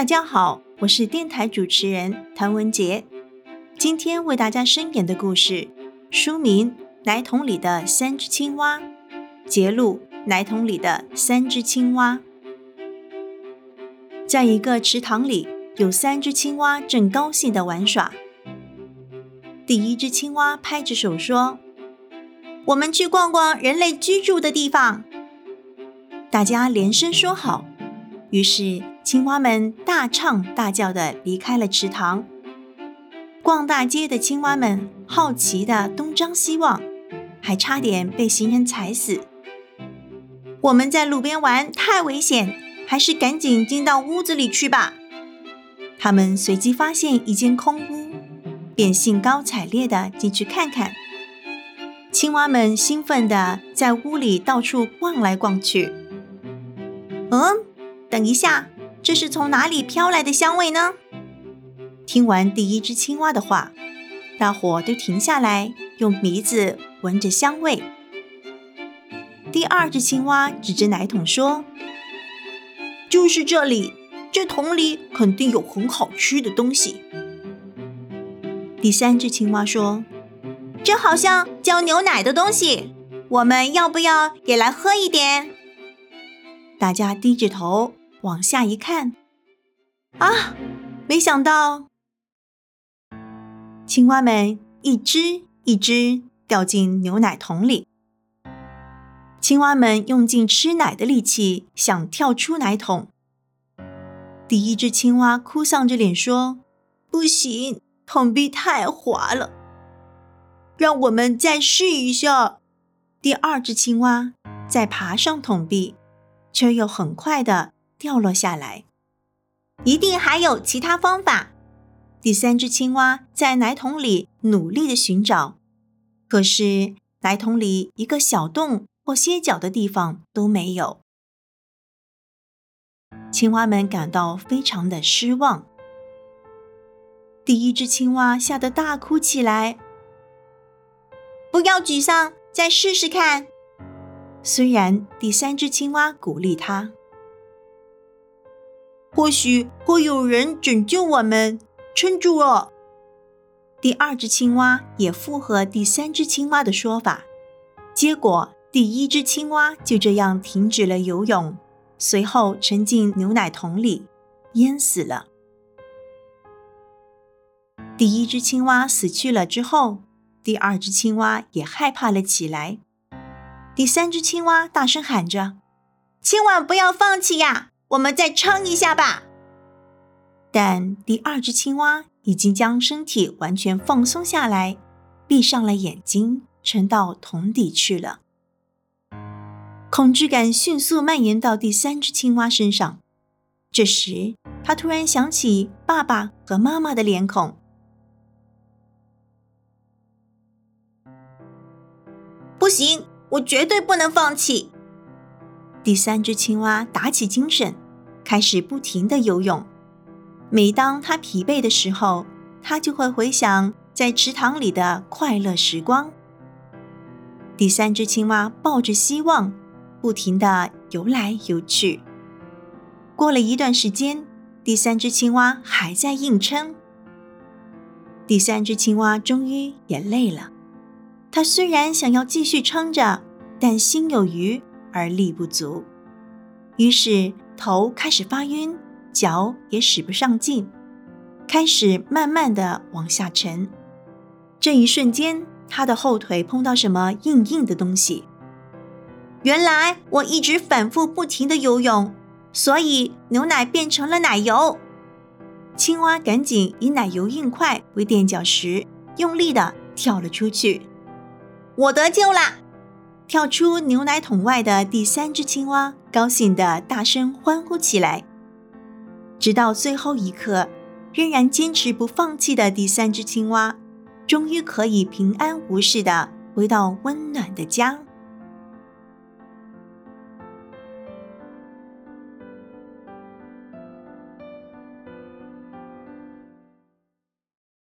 大家好，我是电台主持人谭文杰。今天为大家声演的故事，书名《奶桶里的三只青蛙》，节录《奶桶里的三只青蛙》。在一个池塘里，有三只青蛙正高兴地玩耍。第一只青蛙拍着手说：“我们去逛逛人类居住的地方。”大家连声说好。于是，青蛙们大唱大叫地离开了池塘。逛大街的青蛙们好奇地东张西望，还差点被行人踩死。我们在路边玩太危险，还是赶紧进到屋子里去吧。他们随即发现一间空屋，便兴高采烈地进去看看。青蛙们兴奋地在屋里到处逛来逛去。嗯。等一下，这是从哪里飘来的香味呢？听完第一只青蛙的话，大伙都停下来，用鼻子闻着香味。第二只青蛙指着奶桶说：“就是这里，这桶里肯定有很好吃的东西。”第三只青蛙说：“这好像叫牛奶的东西，我们要不要也来喝一点？”大家低着头。往下一看，啊！没想到，青蛙们一只一只掉进牛奶桶里。青蛙们用尽吃奶的力气，想跳出奶桶。第一只青蛙哭丧着脸说：“不行，桶壁太滑了，让我们再试一下。”第二只青蛙再爬上桶壁，却又很快的。掉落下来，一定还有其他方法。第三只青蛙在奶桶里努力的寻找，可是奶桶里一个小洞或歇脚的地方都没有。青蛙们感到非常的失望。第一只青蛙吓得大哭起来。不要沮丧，再试试看。虽然第三只青蛙鼓励他。或许会有人拯救我们，撑住哦！第二只青蛙也附和第三只青蛙的说法，结果第一只青蛙就这样停止了游泳，随后沉进牛奶桶里，淹死了。第一只青蛙死去了之后，第二只青蛙也害怕了起来。第三只青蛙大声喊着：“千万不要放弃呀！”我们再撑一下吧。但第二只青蛙已经将身体完全放松下来，闭上了眼睛，沉到桶底去了。恐惧感迅速蔓延到第三只青蛙身上。这时，他突然想起爸爸和妈妈的脸孔。不行，我绝对不能放弃。第三只青蛙打起精神，开始不停的游泳。每当它疲惫的时候，它就会回想在池塘里的快乐时光。第三只青蛙抱着希望，不停的游来游去。过了一段时间，第三只青蛙还在硬撑。第三只青蛙终于也累了。它虽然想要继续撑着，但心有余。而力不足，于是头开始发晕，脚也使不上劲，开始慢慢的往下沉。这一瞬间，他的后腿碰到什么硬硬的东西。原来我一直反复不停的游泳，所以牛奶变成了奶油。青蛙赶紧以奶油硬块为垫脚石，用力的跳了出去。我得救啦！跳出牛奶桶外的第三只青蛙高兴地大声欢呼起来。直到最后一刻，仍然坚持不放弃的第三只青蛙，终于可以平安无事的回到温暖的家。